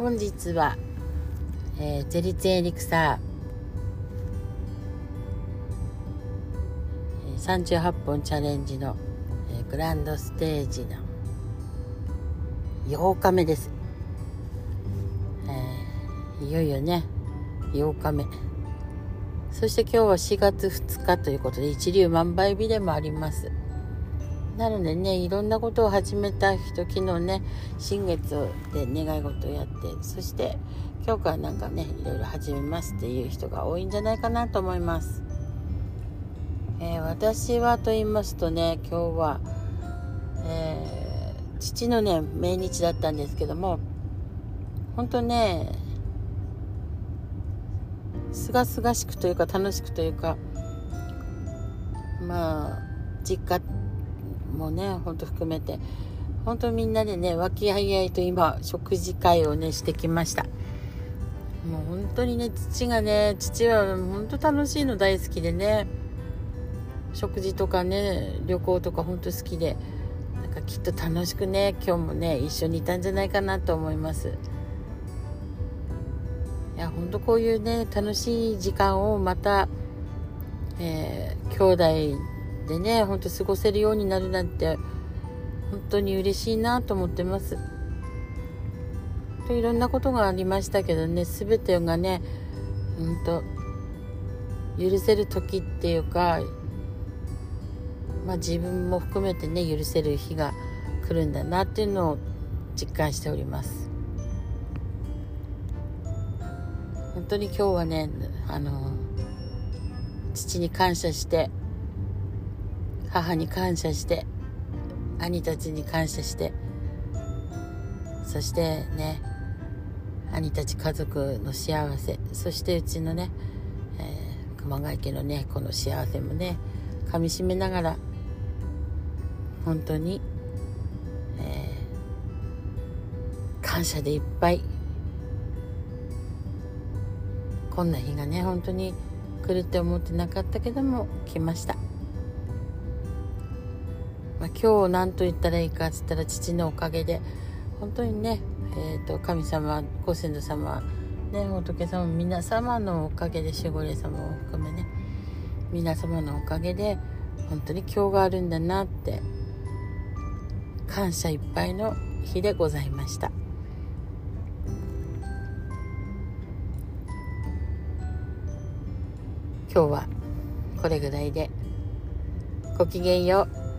本日は、えー、ゼリツエリクサー38本チャレンジの、えー、グランドステージの8日目です、えー、いよいよね8日目。そして今日は4月2日ということで一粒万倍日でもあります。なのでねいろんなことを始めた人昨日ね新月で願い事をやってそして今日からなんかねいろいろ始めますっていう人が多いんじゃないかなと思います、えー、私はと言いますとね今日は、えー、父のね命日だったんですけども本当ねすがすがしくというか楽しくというかまあ実家もねほんと含めて。本当みんなでね和気あいあいと今食事会をねしてきました。もう本当にね父がね父は本当楽しいの大好きでね食事とかね旅行とか本当好きでなんかきっと楽しくね今日もね一緒にいたんじゃないかなと思います。いや本当こういうね楽しい時間をまた、えー、兄弟でねほんと過ごせるようになるなんて本当に嬉しいなと思ってます。といろんなことがありましたけどね全てがねうんと許せる時っていうかまあ自分も含めてね許せる日が来るんだなっていうのを実感しております。本当に今日はねあの父に感謝して母に感謝して兄たちに感謝してそしてね兄たち家族の幸せそしてうちのね、えー、熊谷家のねこの幸せもねかみしめながら本当に、えー、感謝でいっぱいこんな日がね本当に来るって思ってなかったけども来ました。まあ、今日何と言ったらいいかっつったら父のおかげで本当にね、えーと、神様ご先祖様ね仏様皆様のおかげで守護霊様を含めね皆様のおかげで本当に今日があるんだなって感謝いっぱいの日でございました。今日はこれぐらいでごきげんよう。